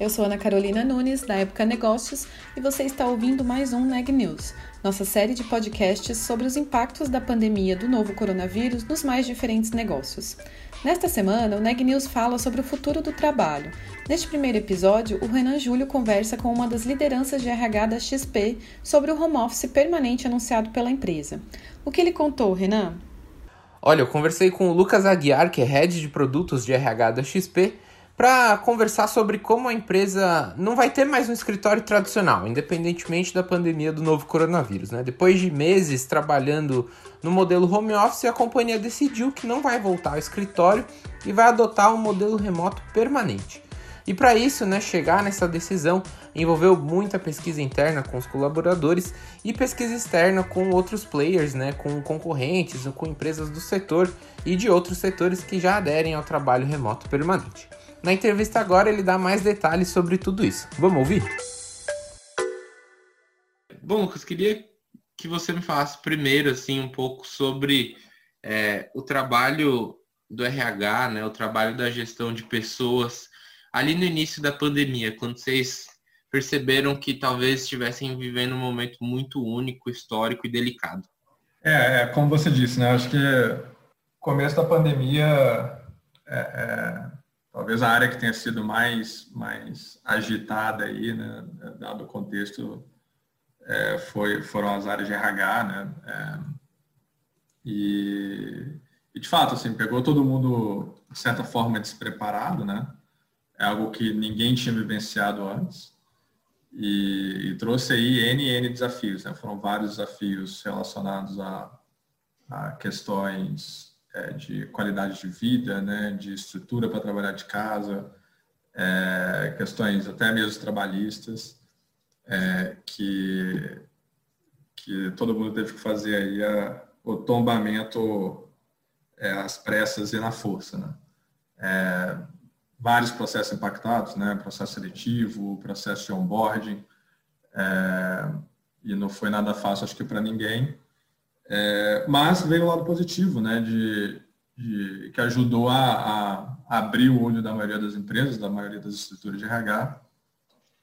Eu sou Ana Carolina Nunes, da Época Negócios, e você está ouvindo mais um Neg News, nossa série de podcasts sobre os impactos da pandemia do novo coronavírus nos mais diferentes negócios. Nesta semana, o Neg News fala sobre o futuro do trabalho. Neste primeiro episódio, o Renan Júlio conversa com uma das lideranças de RH da XP sobre o home office permanente anunciado pela empresa. O que ele contou, Renan? Olha, eu conversei com o Lucas Aguiar, que é head de produtos de RH da XP, para conversar sobre como a empresa não vai ter mais um escritório tradicional, independentemente da pandemia do novo coronavírus. Né? Depois de meses trabalhando no modelo home office, a companhia decidiu que não vai voltar ao escritório e vai adotar um modelo remoto permanente. E para isso, né, chegar nessa decisão envolveu muita pesquisa interna com os colaboradores e pesquisa externa com outros players, né, com concorrentes, com empresas do setor e de outros setores que já aderem ao trabalho remoto permanente. Na entrevista agora ele dá mais detalhes sobre tudo isso. Vamos ouvir? Bom, Lucas, queria que você me falasse primeiro assim um pouco sobre é, o trabalho do RH, né, o trabalho da gestão de pessoas ali no início da pandemia, quando vocês perceberam que talvez estivessem vivendo um momento muito único, histórico e delicado. É, é como você disse, né? Acho que começo da pandemia é, é talvez a área que tenha sido mais, mais agitada aí, né, dado o contexto, é, foi, foram as áreas de RH, né, é, e, e, de fato, assim, pegou todo mundo, de certa forma, despreparado, né, é algo que ninguém tinha vivenciado antes, e, e trouxe aí N N desafios, né, foram vários desafios relacionados a, a questões é, de qualidade de vida, né, de estrutura para trabalhar de casa, é, questões até mesmo trabalhistas, é, que, que todo mundo teve que fazer aí a, o tombamento é, às pressas e na força. Né? É, vários processos impactados, né, processo seletivo, processo de onboarding, é, e não foi nada fácil, acho que para ninguém, é, mas veio o lado positivo, né, de, de que ajudou a, a, abrir o olho da maioria das empresas, da maioria das estruturas de RH,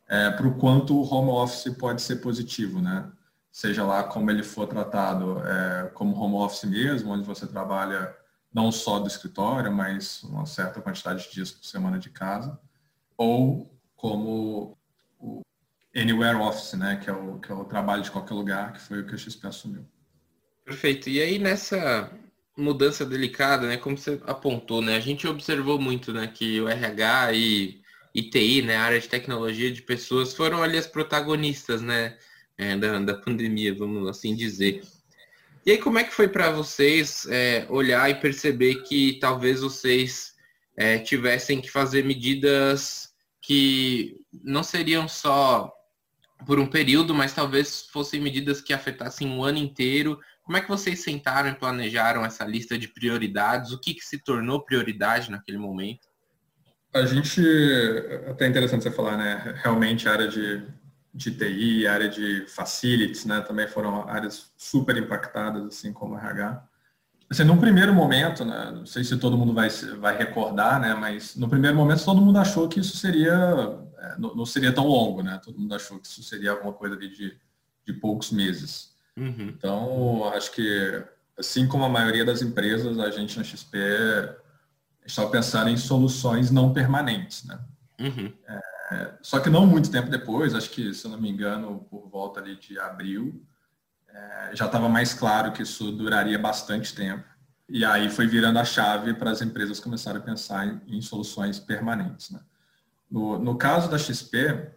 é, para o quanto o home office pode ser positivo, né? Seja lá como ele for tratado, é, como home office mesmo, onde você trabalha não só do escritório, mas uma certa quantidade de dias por semana de casa, ou como o Anywhere Office, né? Que é o, que é o trabalho de qualquer lugar, que foi o que a XP assumiu. Perfeito. E aí nessa mudança delicada, né, como você apontou, né, a gente observou muito, né, que o RH e ITI, né, a área de tecnologia de pessoas foram ali as protagonistas, né, é, da, da pandemia, vamos assim dizer. E aí como é que foi para vocês é, olhar e perceber que talvez vocês é, tivessem que fazer medidas que não seriam só por um período, mas talvez fossem medidas que afetassem o ano inteiro como é que vocês sentaram e planejaram essa lista de prioridades? O que, que se tornou prioridade naquele momento? A gente, até interessante você falar, né? Realmente a área de, de TI, a área de facilities, né? Também foram áreas super impactadas, assim como a RH. Assim, num primeiro momento, né? Não sei se todo mundo vai, vai recordar, né? Mas no primeiro momento todo mundo achou que isso seria, é, não seria tão longo, né? Todo mundo achou que isso seria alguma coisa de, de poucos meses. Uhum. Então, acho que, assim como a maioria das empresas, a gente na XP está pensando em soluções não permanentes, né? Uhum. É, só que não muito tempo depois, acho que, se eu não me engano, por volta ali de abril, é, já estava mais claro que isso duraria bastante tempo. E aí foi virando a chave para as empresas começarem a pensar em, em soluções permanentes. Né? No, no caso da XP,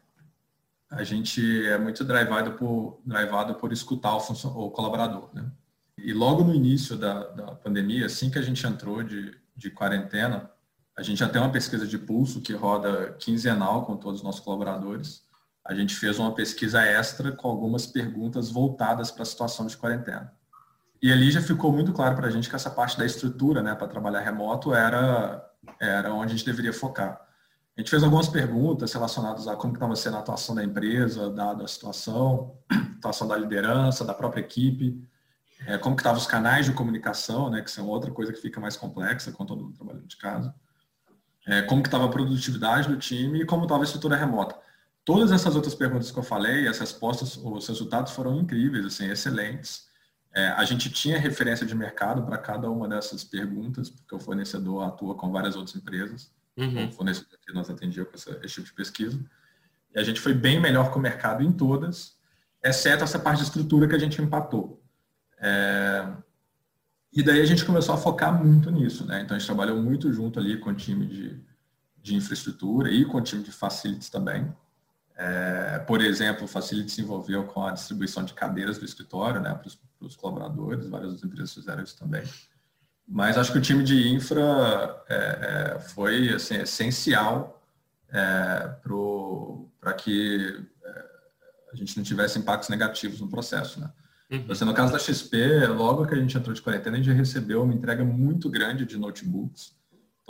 a gente é muito drivado por, drivado por escutar o, o colaborador. Né? E logo no início da, da pandemia, assim que a gente entrou de, de quarentena, a gente já tem uma pesquisa de pulso que roda quinzenal com todos os nossos colaboradores. A gente fez uma pesquisa extra com algumas perguntas voltadas para a situação de quarentena. E ali já ficou muito claro para a gente que essa parte da estrutura, né, para trabalhar remoto, era, era onde a gente deveria focar. A gente fez algumas perguntas relacionadas a como estava sendo a atuação da empresa, dada a situação, atuação da liderança, da própria equipe, é, como que estavam os canais de comunicação, né, que são outra coisa que fica mais complexa com todo mundo trabalhando de casa, é, como que estava a produtividade do time e como estava a estrutura remota. Todas essas outras perguntas que eu falei, as respostas, os resultados foram incríveis, assim, excelentes. É, a gente tinha referência de mercado para cada uma dessas perguntas, porque o fornecedor atua com várias outras empresas. Uhum. O fornecedor que nós atendíamos com essa, esse tipo de pesquisa. E a gente foi bem melhor que o mercado em todas, exceto essa parte de estrutura que a gente empatou. É, e daí a gente começou a focar muito nisso, né? Então a gente trabalhou muito junto ali com o time de, de infraestrutura e com o time de facilities também. É, por exemplo, o Facility se envolveu com a distribuição de cadeiras do escritório né, para os colaboradores, várias outras empresas fizeram isso também. Mas acho que o time de infra é, é, foi assim, essencial é, para que é, a gente não tivesse impactos negativos no processo. Né? Uhum. Assim, no caso da XP, logo que a gente entrou de quarentena, a gente recebeu uma entrega muito grande de notebooks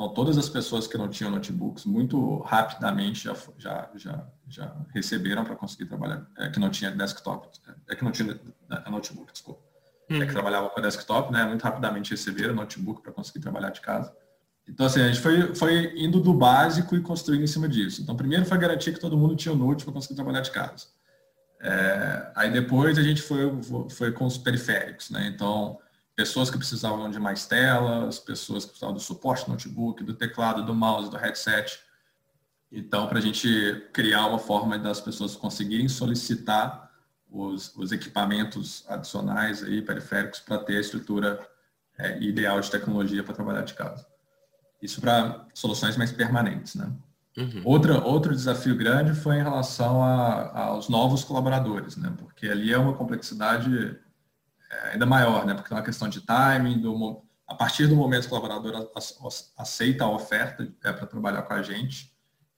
então, todas as pessoas que não tinham notebooks, muito rapidamente já, já, já, já receberam para conseguir trabalhar, é, que não tinha desktop, é que não tinha é, notebook, desculpa. Uhum. É que trabalhava com desktop, né? Muito rapidamente receberam notebook para conseguir trabalhar de casa. Então, assim, a gente foi, foi indo do básico e construindo em cima disso. Então, primeiro foi garantir que todo mundo tinha o note para conseguir trabalhar de casa. É, aí depois a gente foi, foi com os periféricos, né? Então, pessoas que precisavam de mais telas, pessoas que precisavam do suporte do notebook, do teclado, do mouse, do headset. Então, para a gente criar uma forma das pessoas conseguirem solicitar os, os equipamentos adicionais aí, periféricos, para ter a estrutura é, ideal de tecnologia para trabalhar de casa. Isso para soluções mais permanentes, né? Uhum. Outra, outro desafio grande foi em relação a, aos novos colaboradores, né? Porque ali é uma complexidade é, ainda maior, né? Porque é uma questão de timing, do, a partir do momento que o colaborador aceita a oferta é, para trabalhar com a gente,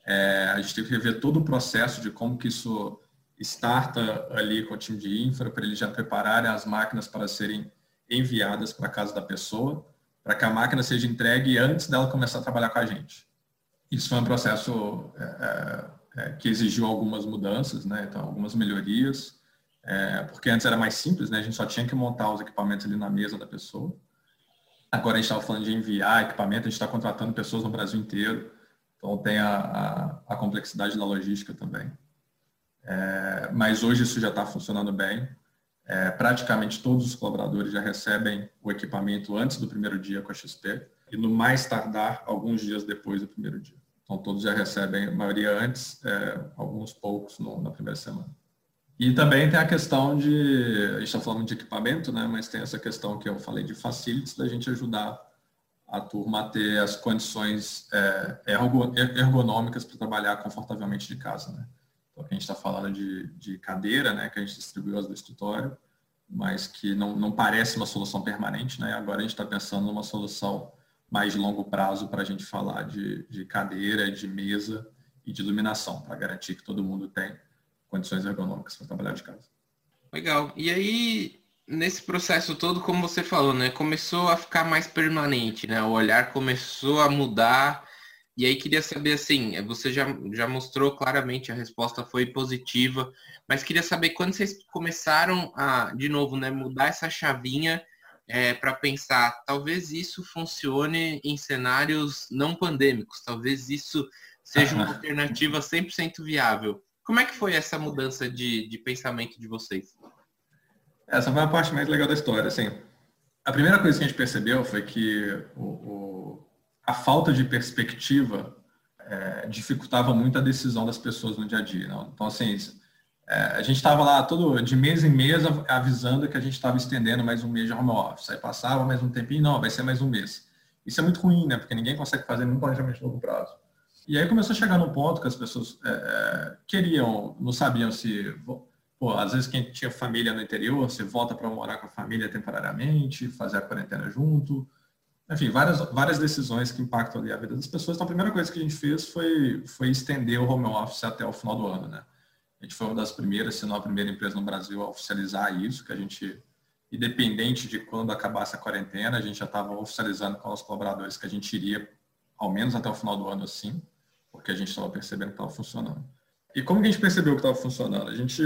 é, a gente tem que rever todo o processo de como que isso starta ali com o time de infra, para eles já prepararem as máquinas para serem enviadas para a casa da pessoa, para que a máquina seja entregue antes dela começar a trabalhar com a gente. Isso foi um processo é, é, é que exigiu algumas mudanças, né? então, algumas melhorias, é, porque antes era mais simples, né? A gente só tinha que montar os equipamentos ali na mesa da pessoa. Agora a gente estava falando de enviar equipamento, a gente está contratando pessoas no Brasil inteiro, então tem a, a, a complexidade da logística também. É, mas hoje isso já está funcionando bem. É, praticamente todos os colaboradores já recebem o equipamento antes do primeiro dia com a XP e no mais tardar alguns dias depois do primeiro dia. Então todos já recebem, a maioria antes, é, alguns poucos no, na primeira semana. E também tem a questão de, a gente está falando de equipamento, né, mas tem essa questão que eu falei de facilities, da gente ajudar a turma a ter as condições é, ergonômicas para trabalhar confortavelmente de casa. Né? Então, a gente está falando de, de cadeira, né, que a gente distribuiu as do escritório, mas que não, não parece uma solução permanente. Né? Agora a gente está pensando numa solução mais de longo prazo para a gente falar de, de cadeira, de mesa e de iluminação, para garantir que todo mundo tem condições ergonômicas para trabalhar de casa. Legal. E aí, nesse processo todo, como você falou, né, começou a ficar mais permanente, né? O olhar começou a mudar. E aí queria saber assim, você já, já mostrou claramente a resposta foi positiva, mas queria saber quando vocês começaram a, de novo, né, mudar essa chavinha é, para pensar, talvez isso funcione em cenários não pandêmicos, talvez isso seja uma alternativa 100% viável. Como é que foi essa mudança de, de pensamento de vocês? Essa foi a parte mais legal da história. Assim, a primeira coisa que a gente percebeu foi que o, o, a falta de perspectiva é, dificultava muito a decisão das pessoas no dia a dia. Não? Então, assim, é, a gente estava lá todo de mês em mês avisando que a gente estava estendendo mais um mês de home office. Aí passava mais um tempinho, não, vai ser mais um mês. Isso é muito ruim, né? Porque ninguém consegue fazer nenhum planejamento de longo prazo. E aí começou a chegar num ponto que as pessoas é, é, queriam, não sabiam se. Pô, às vezes quem tinha família no interior, se volta para morar com a família temporariamente, fazer a quarentena junto. Enfim, várias, várias decisões que impactam ali a vida das pessoas. Então, a primeira coisa que a gente fez foi, foi estender o home office até o final do ano, né? A gente foi uma das primeiras, se não a primeira empresa no Brasil a oficializar isso, que a gente independente de quando acabasse a quarentena, a gente já estava oficializando com os colaboradores que a gente iria, ao menos até o final do ano, assim, porque a gente estava percebendo que estava funcionando. E como que a gente percebeu que estava funcionando? A gente,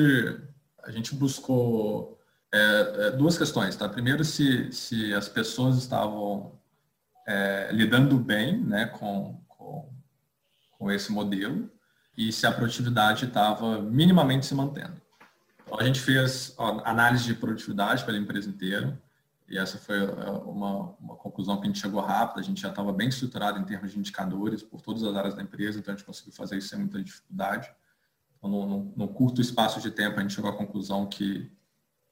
a gente buscou é, é, duas questões, tá? Primeiro, se, se as pessoas estavam é, lidando bem né, com, com, com esse modelo e se a produtividade estava minimamente se mantendo. Então, a gente fez ó, análise de produtividade pela empresa inteira, e essa foi uma, uma conclusão que a gente chegou rápido. A gente já estava bem estruturado em termos de indicadores por todas as áreas da empresa, então a gente conseguiu fazer isso sem muita dificuldade. Então, no curto espaço de tempo, a gente chegou à conclusão que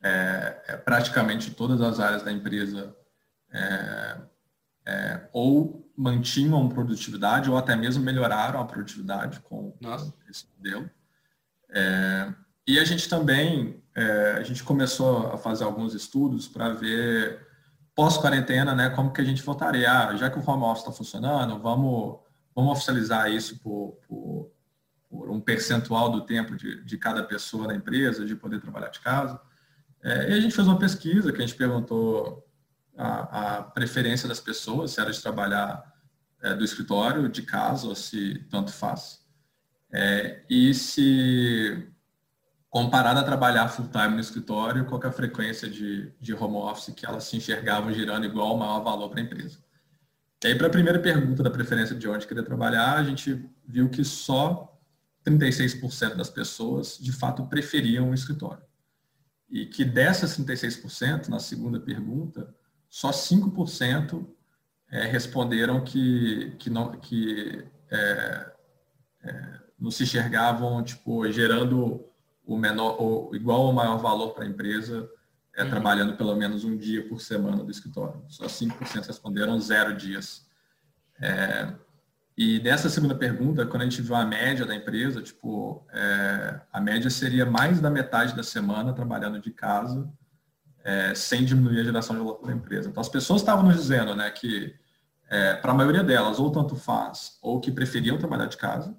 é, é, praticamente todas as áreas da empresa é, é ou mantinham produtividade ou até mesmo melhoraram a produtividade com Nossa. esse modelo. É, e a gente também, é, a gente começou a fazer alguns estudos para ver pós-quarentena, né, como que a gente voltaria. Ah, já que o home office está funcionando, vamos, vamos oficializar isso por, por, por, um percentual do tempo de, de cada pessoa na empresa, de poder trabalhar de casa. É, e a gente fez uma pesquisa que a gente perguntou a, a preferência das pessoas, se era de trabalhar é, do escritório, de casa, ou se tanto faz. É, e se comparado a trabalhar full time no escritório, qual é a frequência de, de home office que elas se enxergavam girando igual ao maior valor para a empresa. E aí, para a primeira pergunta da preferência de onde queria trabalhar, a gente viu que só 36% das pessoas, de fato, preferiam o escritório. E que dessas 36%, na segunda pergunta, só 5% é, responderam que, que, não, que é, é, não se enxergavam tipo, gerando o menor, o igual ou maior valor para a empresa é uhum. trabalhando pelo menos um dia por semana do escritório. Só 5% responderam zero dias. É, e nessa segunda pergunta, quando a gente viu a média da empresa, tipo, é, a média seria mais da metade da semana trabalhando de casa, é, sem diminuir a geração de valor da empresa. Então, as pessoas estavam nos dizendo né, que, é, para a maioria delas, ou tanto faz, ou que preferiam trabalhar de casa,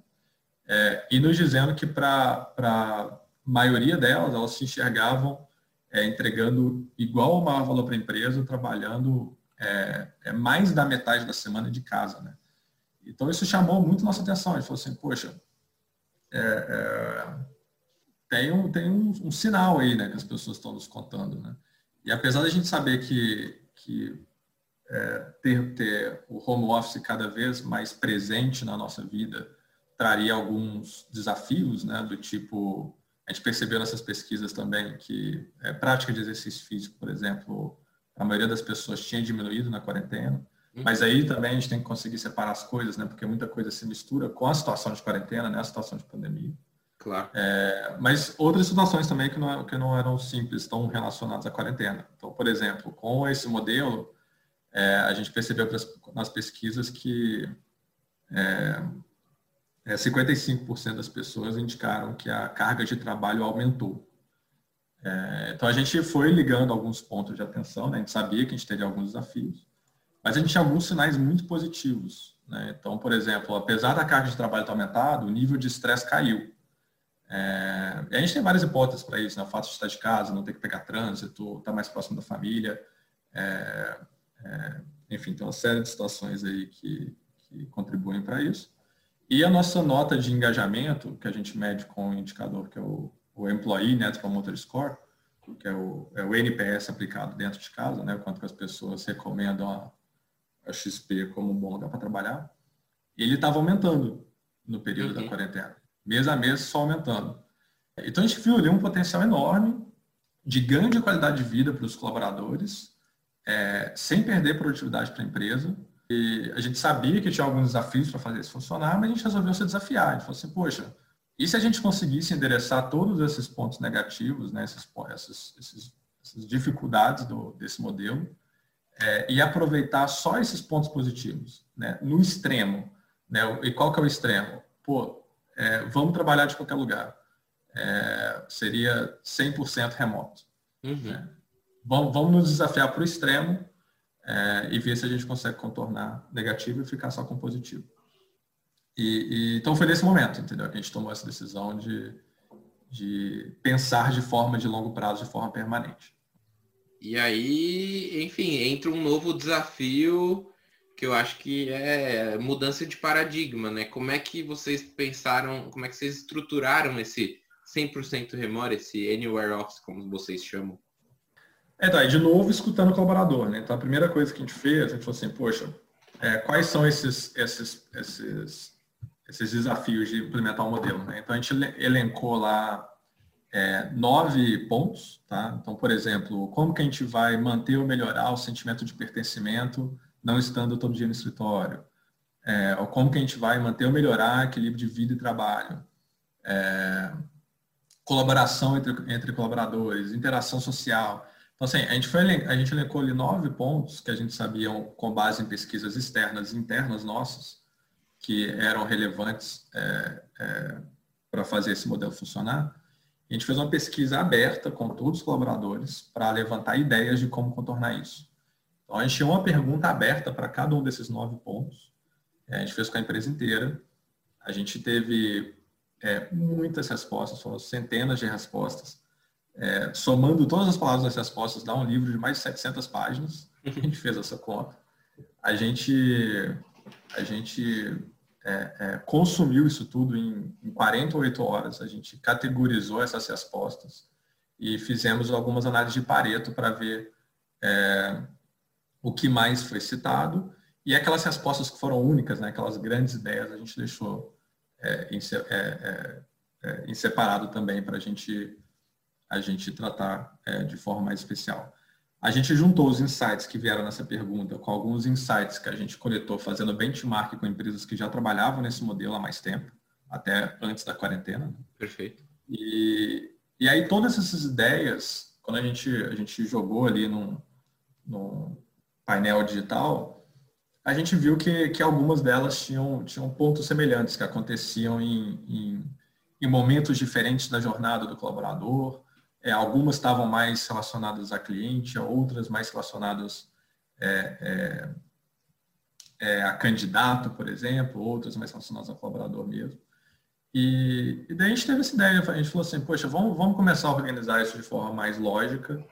é, e nos dizendo que para maioria delas, elas se enxergavam é, entregando igual ou maior valor para a empresa, trabalhando é, é, mais da metade da semana de casa, né? Então, isso chamou muito nossa atenção. A gente falou assim, poxa, tem, um, tem um, um, sinal aí, né, que as pessoas estão nos contando, né? E apesar da gente saber que, que é, ter, ter o home office cada vez mais presente na nossa vida traria alguns desafios, né, do tipo a gente percebeu nessas pesquisas também que é, prática de exercício físico, por exemplo, a maioria das pessoas tinha diminuído na quarentena. Uhum. Mas aí também a gente tem que conseguir separar as coisas, né? Porque muita coisa se mistura com a situação de quarentena, né? A situação de pandemia. Claro. É, mas outras situações também que não, que não eram simples, estão relacionadas à quarentena. Então, por exemplo, com esse modelo, é, a gente percebeu nas pesquisas que é, é, 55% das pessoas indicaram que a carga de trabalho aumentou. É, então a gente foi ligando alguns pontos de atenção, né? a gente sabia que a gente teria alguns desafios, mas a gente tinha alguns sinais muito positivos. Né? Então, por exemplo, apesar da carga de trabalho ter aumentado, o nível de estresse caiu. É, a gente tem várias hipóteses para isso, né? o fato de estar de casa, não ter que pegar trânsito, estar mais próximo da família, é, é, enfim, tem uma série de situações aí que, que contribuem para isso. E a nossa nota de engajamento, que a gente mede com o indicador que é o, o Employee Net Promoter Score, que é o, é o NPS aplicado dentro de casa, né, quanto que as pessoas recomendam a, a XP como um bom lugar para trabalhar, ele estava aumentando no período uhum. da quarentena. Mês a mês só aumentando. Então a gente viu ali um potencial enorme de ganho de qualidade de vida para os colaboradores, é, sem perder produtividade para a empresa, e a gente sabia que tinha alguns desafios para fazer isso funcionar, mas a gente resolveu se desafiar. A gente falou assim, poxa, e se a gente conseguisse endereçar todos esses pontos negativos, né, esses, esses, esses, essas dificuldades do, desse modelo, é, e aproveitar só esses pontos positivos, né, no extremo. Né, e qual que é o extremo? Pô, é, vamos trabalhar de qualquer lugar. É, seria 100% remoto. Uhum. Né? Vamos, vamos nos desafiar para o extremo é, e ver se a gente consegue contornar negativo e ficar só com positivo. E, e, então foi nesse momento, entendeu, que a gente tomou essa decisão de, de pensar de forma de longo prazo, de forma permanente. E aí, enfim, entra um novo desafio que eu acho que é mudança de paradigma, né? Como é que vocês pensaram, como é que vocês estruturaram esse 100% remote, esse Anywhere Office, como vocês chamam? É, tá, de novo escutando o colaborador, né? Então a primeira coisa que a gente fez, a gente falou assim, poxa, é, quais são esses, esses, esses, esses desafios de implementar o um modelo, né? Então a gente elencou lá é, nove pontos, tá? Então, por exemplo, como que a gente vai manter ou melhorar o sentimento de pertencimento não estando todo dia no escritório? É, ou como que a gente vai manter ou melhorar equilíbrio de vida e trabalho? É, colaboração entre, entre colaboradores, interação social. Então, assim, a gente, foi, a gente elencou ali nove pontos que a gente sabia com base em pesquisas externas e internas nossas, que eram relevantes é, é, para fazer esse modelo funcionar. A gente fez uma pesquisa aberta com todos os colaboradores para levantar ideias de como contornar isso. Então, a gente tinha uma pergunta aberta para cada um desses nove pontos. A gente fez com a empresa inteira. A gente teve é, muitas respostas, foram centenas de respostas. É, somando todas as palavras das respostas, dá um livro de mais de 700 páginas. A gente fez essa conta. A gente, a gente é, é, consumiu isso tudo em, em 48 horas. A gente categorizou essas respostas e fizemos algumas análises de Pareto para ver é, o que mais foi citado. E aquelas respostas que foram únicas, né, aquelas grandes ideias, a gente deixou é, em, é, é, é, em, separado também para a gente, a gente tratar de forma mais especial. A gente juntou os insights que vieram nessa pergunta com alguns insights que a gente coletou fazendo benchmark com empresas que já trabalhavam nesse modelo há mais tempo, até antes da quarentena. Né? Perfeito. E, e aí todas essas ideias, quando a gente, a gente jogou ali num, num painel digital, a gente viu que, que algumas delas tinham, tinham pontos semelhantes que aconteciam em, em, em momentos diferentes da jornada do colaborador. É, algumas estavam mais relacionadas a cliente, outras mais relacionadas é, é, é, a candidato, por exemplo, outras mais relacionadas a colaborador mesmo. E, e daí a gente teve essa ideia, a gente falou assim, poxa, vamos, vamos começar a organizar isso de forma mais lógica,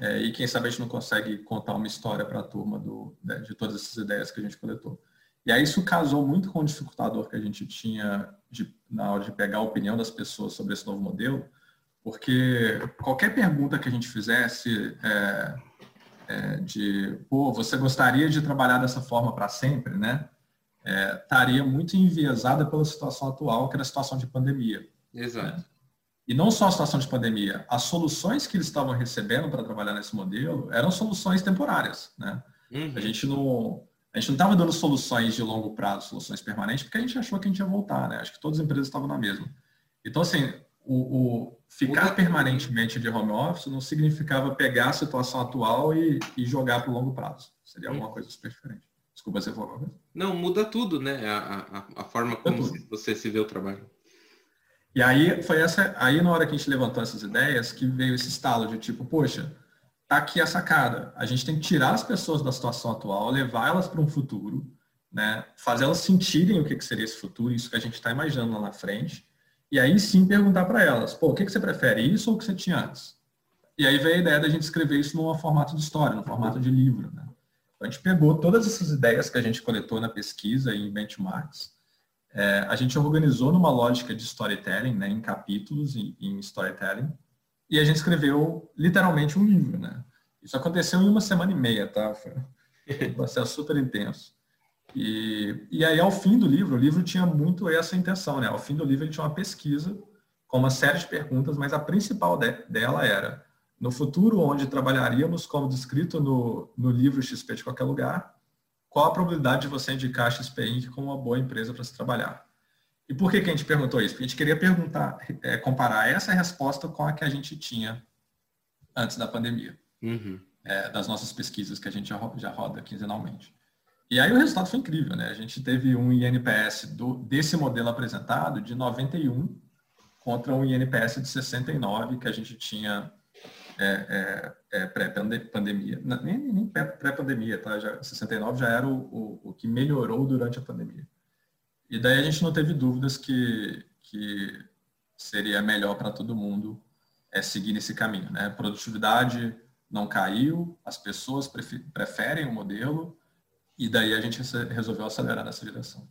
é, e quem sabe a gente não consegue contar uma história para a turma do, de, de, todas essas ideias que a gente coletou. E aí isso casou muito com o dificultador que a gente tinha de, na hora de pegar a opinião das pessoas sobre esse novo modelo, porque qualquer pergunta que a gente fizesse é, é, de, pô, você gostaria de trabalhar dessa forma para sempre, né? É, estaria muito enviesada pela situação atual, que era a situação de pandemia. Exato. Né? E não só a situação de pandemia, as soluções que eles estavam recebendo para trabalhar nesse modelo eram soluções temporárias, né? Uhum. A gente não a gente não estava dando soluções de longo prazo, soluções permanentes, porque a gente achou que a gente ia voltar, né? Acho que todas as empresas estavam na mesma. Então, assim, o, o ficar permanentemente de home office não significava pegar a situação atual e, e jogar para o longo prazo. Seria alguma coisa super diferente. Desculpa, você falou Não, muda tudo, né? A, a, a forma como você se vê o trabalho. E aí foi essa, aí na hora que a gente levantou essas ideias, que veio esse estalo de tipo, poxa, tá aqui a sacada. A gente tem que tirar as pessoas da situação atual, levar elas para um futuro, né? Fazer elas sentirem o que, que seria esse futuro, isso que a gente está imaginando lá na frente. E aí sim perguntar para elas, pô, o que, que você prefere, isso ou o que você tinha antes? E aí veio a ideia da gente escrever isso num formato de história, no formato de livro, né? Então a gente pegou todas essas ideias que a gente coletou na pesquisa e em benchmarks, é, a gente organizou numa lógica de storytelling, né, em capítulos, em, em, storytelling, e a gente escreveu literalmente um livro, né? Isso aconteceu em uma semana e meia, tá? Foi um processo super intenso. E, e aí, ao fim do livro, o livro tinha muito essa intenção, né? Ao fim do livro, ele tinha uma pesquisa com uma série de perguntas, mas a principal de, dela era, no futuro, onde trabalharíamos como descrito no, no livro XP de qualquer lugar, qual a probabilidade de você indicar a XP Inc. como uma boa empresa para se trabalhar? E por que, que a gente perguntou isso? Porque a gente queria perguntar, é, comparar essa resposta com a que a gente tinha antes da pandemia, uhum. é, das nossas pesquisas que a gente já roda quinzenalmente. E aí o resultado foi incrível, né? A gente teve um INPS do, desse modelo apresentado de 91 contra um INPS de 69 que a gente tinha é, é, é pré-pandemia, nem, nem pré-pandemia, tá? Já, 69 já era o, o, o, que melhorou durante a pandemia. E daí a gente não teve dúvidas que, que seria melhor para todo mundo é seguir nesse caminho, né? Produtividade não caiu, as pessoas preferem o modelo, e daí a gente resolveu acelerar nessa direção.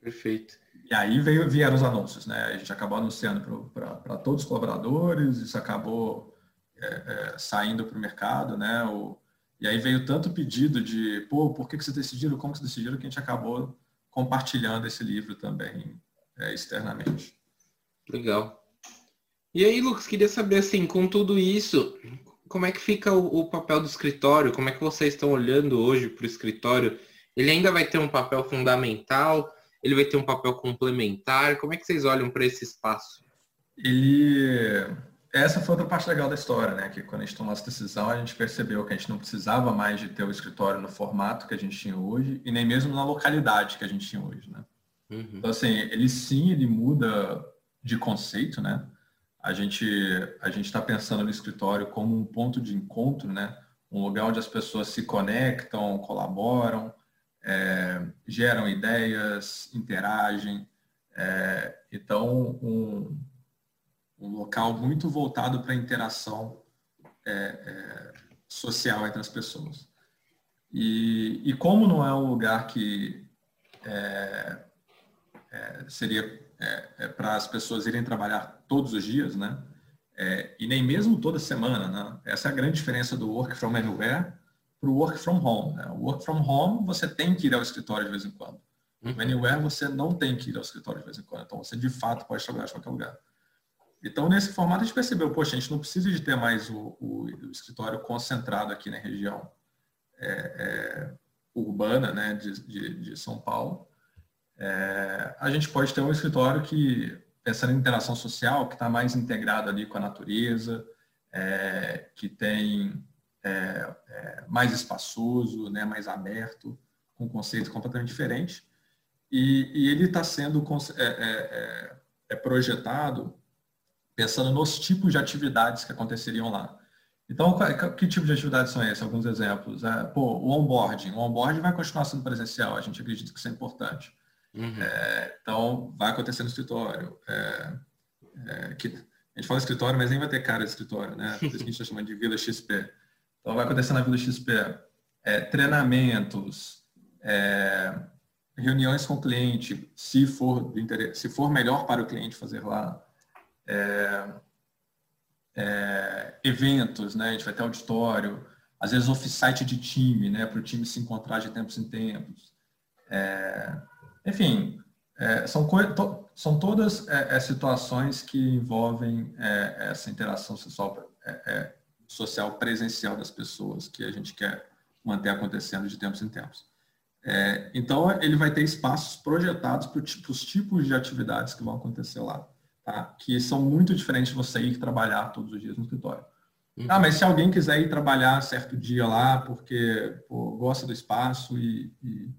Perfeito. E aí veio, vieram os anúncios, né? A gente acabou anunciando para todos os colaboradores, isso acabou é, é, saindo para o mercado, né? O, e aí veio tanto pedido de, pô, por que, que vocês decidiram, como que vocês decidiram, que a gente acabou compartilhando esse livro também é, externamente. Legal. E aí, Lucas, queria saber, assim, com tudo isso, como é que fica o, o papel do escritório? Como é que vocês estão olhando hoje para o escritório? Ele ainda vai ter um papel fundamental? Ele vai ter um papel complementar? Como é que vocês olham para esse espaço? Ele essa foi outra parte legal da história, né? Que quando a gente tomou essa decisão, a gente percebeu que a gente não precisava mais de ter o escritório no formato que a gente tinha hoje e nem mesmo na localidade que a gente tinha hoje, né? Uhum. Então, assim, ele sim, ele muda de conceito, né? A gente a gente está pensando no escritório como um ponto de encontro, né? Um lugar onde as pessoas se conectam, colaboram, é, geram ideias, interagem. É, então, um, um local muito voltado para a interação é, é, social entre as pessoas. E, e, como não é um lugar que é, é seria é, é, para as pessoas irem trabalhar todos os dias, né? e nem mesmo toda semana, né? Essa é a grande diferença do work from anywhere para o work from home. Né? O work from home você tem que ir ao escritório de vez em quando. No uhum. anywhere você não tem que ir ao escritório de vez em quando. Então você de fato pode trabalhar em qualquer lugar. Então, nesse formato, a gente percebeu, poxa, a gente não precisa de ter mais o, o, o escritório concentrado aqui na região é, é, urbana né, de, de, de, São Paulo. É, a gente pode ter um escritório que, pensando em interação social, que está mais integrado ali com a natureza, é, que tem é, é, mais espaçoso, né, mais aberto, com um conceito completamente diferente. E, e ele está sendo é, projetado pensando nos tipos de atividades que aconteceriam lá. Então, que tipo de atividades são esses? Alguns exemplos. É, pô, o onboarding. O onboarding vai continuar sendo presencial, a gente acredita que isso é importante. Uhum. É, então, vai acontecer no escritório. É, é, que, a gente fala escritório, mas nem vai ter cara de escritório, né? Por isso que a gente está chamando de Vila XP. Então, vai acontecer na Vila XP é, treinamentos, é, reuniões com o cliente, se for, se for melhor para o cliente fazer lá, é, é, eventos, né? A gente vai ter auditório, às vezes off-site de time, né? Para o time se encontrar de tempos em tempos. É, enfim, é, são, to, são todas é, é, situações que envolvem essa interação social, social presencial das pessoas que a gente quer manter acontecendo de tempos em tempos. então, ele vai ter espaços projetados para os tipos de atividades que vão acontecer lá tá? que são muito diferentes de você ir trabalhar todos os dias no escritório. Uhum. Ah, mas se alguém quiser ir trabalhar certo dia lá porque pô, gosta do espaço e, e,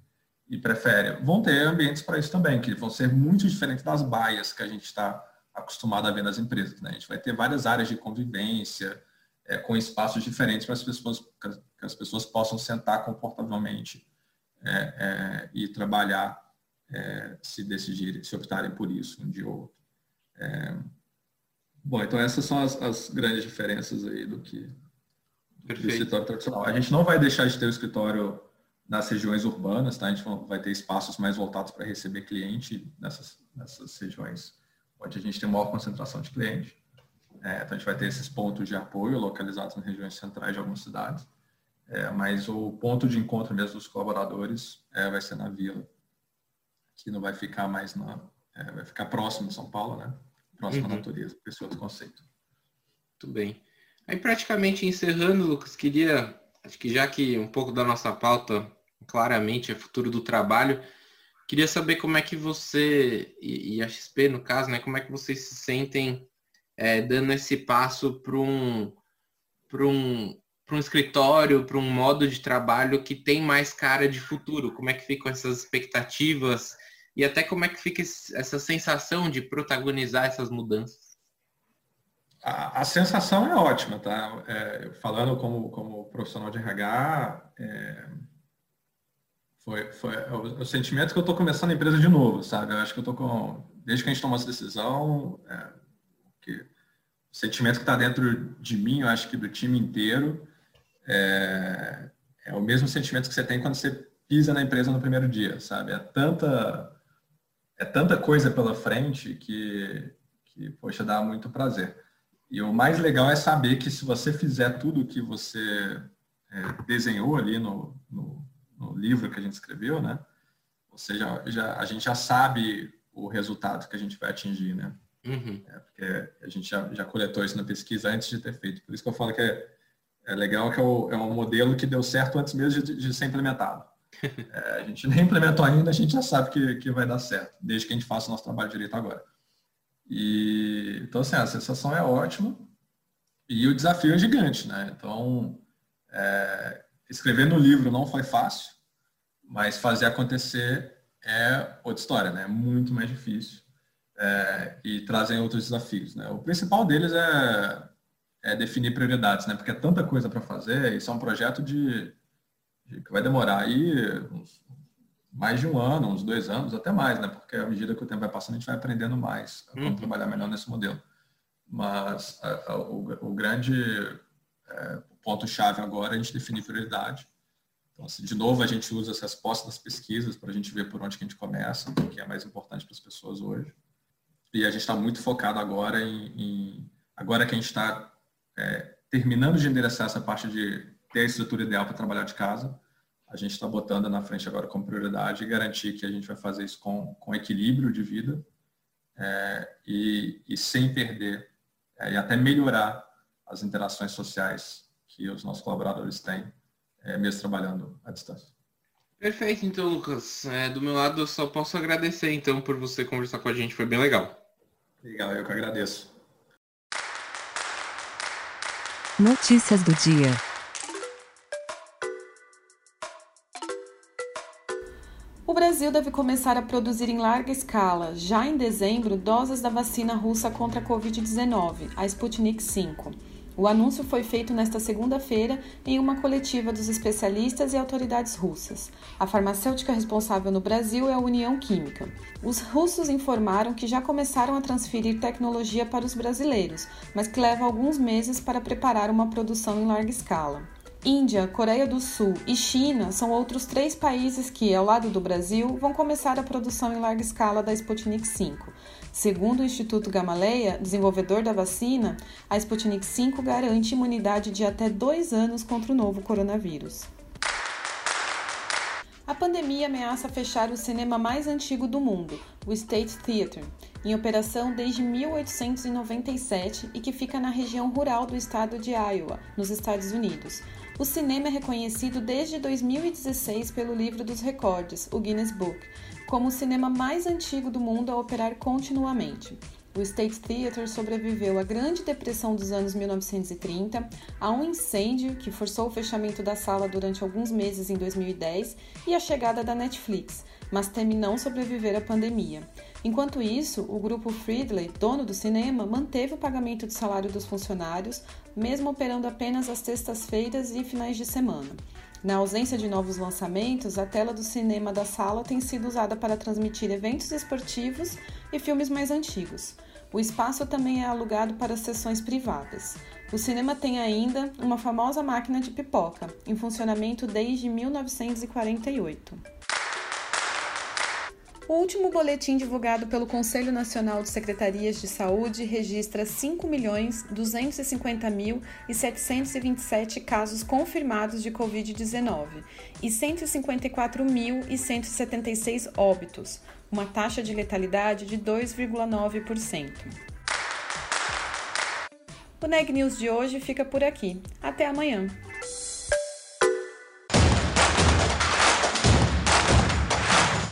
e, prefere, vão ter ambientes para isso também, que vão ser muito diferentes das baias que a gente está acostumado a ver nas empresas. Né? A gente vai ter várias áreas de convivência, é, com espaços diferentes para as pessoas, que as pessoas possam sentar confortavelmente é, é, e trabalhar é, se decidirem, se optarem por isso um dia ou outro. É... Bom, então essas são as, as, grandes diferenças aí do que do escritório tradicional. A gente não vai deixar de ter o escritório nas regiões urbanas, tá? A gente vai ter espaços mais voltados para receber cliente nessas, nessas regiões onde a gente tem maior concentração de cliente. É, então a gente vai ter esses pontos de apoio localizados nas regiões centrais de algumas cidades. É, mas o ponto de encontro mesmo dos colaboradores é, vai ser na vila, que não vai ficar mais na, é, vai ficar próximo de São Paulo, né? Próximo uhum. natureza, esse outro conceito. Muito bem. Aí praticamente encerrando, Lucas, queria, acho que já que um pouco da nossa pauta claramente é futuro do trabalho, queria saber como é que você e, e a XP no caso, né, como é que vocês se sentem é, dando esse passo para um para um para um escritório, para um modo de trabalho que tem mais cara de futuro? Como é que ficam essas expectativas? E até como é que fica essa sensação de protagonizar essas mudanças? A, a sensação é ótima, tá? É, falando como, como profissional de RH, é, foi, foi o, o, sentimento que eu estou começando a empresa de novo, sabe? Eu acho que eu estou com, desde que a gente tomou essa decisão, é, que sentimento que está dentro de mim, eu acho que do time inteiro, é, é o mesmo sentimento que você tem quando você pisa na empresa no primeiro dia, sabe? É tanta, é tanta coisa pela frente que, que, poxa, dá muito prazer. E o mais legal é saber que se você fizer tudo o que você é, desenhou ali no, no, no, livro que a gente escreveu, né? Ou seja, já, a gente já sabe o resultado que a gente vai atingir, né? Uhum. É, porque a gente já, já coletou isso na pesquisa antes de ter feito. Por isso que eu falo que é, é legal que é, o, é um modelo que deu certo antes mesmo de, de ser implementado. É, a gente nem implementou ainda, a gente já sabe que, que vai dar certo, desde que a gente faça o nosso trabalho direito agora. E, então, assim, a sensação é ótima e o desafio é gigante, né? Então, é, escrever no livro não foi fácil, mas fazer acontecer é outra história, né? É muito mais difícil é, e trazem outros desafios, né? O principal deles é, é definir prioridades, né? Porque é tanta coisa para fazer, isso é um projeto de, de, que vai demorar aí uns, mais de um ano, uns dois anos, até mais, né? Porque à medida que o tempo vai passando, a gente vai aprendendo mais a como uhum. trabalhar melhor nesse modelo. Mas a, a, o, o, grande é, ponto-chave agora é a gente definir prioridade. Então, assim, de novo, a gente usa as respostas das pesquisas para a gente ver por onde que a gente começa, o que é mais importante para as pessoas hoje. E a gente está muito focado agora em, em agora que a gente está é, terminando de endereçar essa parte de ter a estrutura ideal para trabalhar de casa, a gente está botando na frente agora como prioridade e garantir que a gente vai fazer isso com, com equilíbrio de vida é, e, e, sem perder é, e até melhorar as interações sociais que os nossos colaboradores têm, é, mesmo trabalhando à distância. Perfeito, então, Lucas. É, do meu lado, eu só posso agradecer, então, por você conversar com a gente. Foi bem legal. Legal, eu que agradeço. Notícias do dia. O Brasil deve começar a produzir em larga escala, já em dezembro, doses da vacina russa contra a Covid-19, a Sputnik V. O anúncio foi feito nesta segunda-feira em uma coletiva dos especialistas e autoridades russas. A farmacêutica responsável no Brasil é a União Química. Os russos informaram que já começaram a transferir tecnologia para os brasileiros, mas que leva alguns meses para preparar uma produção em larga escala. Índia, Coreia do Sul e China são outros três países que, ao lado do Brasil, vão começar a produção em larga escala da Sputnik V. Segundo o Instituto Gamaleya, desenvolvedor da vacina, a Sputnik V garante imunidade de até dois anos contra o novo coronavírus. A pandemia ameaça fechar o cinema mais antigo do mundo, o State Theatre, em operação desde 1897 e que fica na região rural do estado de Iowa, nos Estados Unidos. O cinema é reconhecido desde 2016 pelo Livro dos Recordes, o Guinness Book, como o cinema mais antigo do mundo a operar continuamente. O State Theatre sobreviveu à Grande Depressão dos anos 1930, a um incêndio que forçou o fechamento da sala durante alguns meses em 2010 e a chegada da Netflix, mas teme não sobreviver à pandemia. Enquanto isso, o grupo Friedley, dono do cinema, manteve o pagamento do salário dos funcionários, mesmo operando apenas às sextas-feiras e finais de semana. Na ausência de novos lançamentos, a tela do cinema da sala tem sido usada para transmitir eventos esportivos e filmes mais antigos. O espaço também é alugado para sessões privadas. O cinema tem ainda uma famosa máquina de pipoca, em funcionamento desde 1948. O último boletim divulgado pelo Conselho Nacional de Secretarias de Saúde registra 5.250.727 casos confirmados de Covid-19 e 154.176 óbitos, uma taxa de letalidade de 2,9%. O Neg News de hoje fica por aqui. Até amanhã!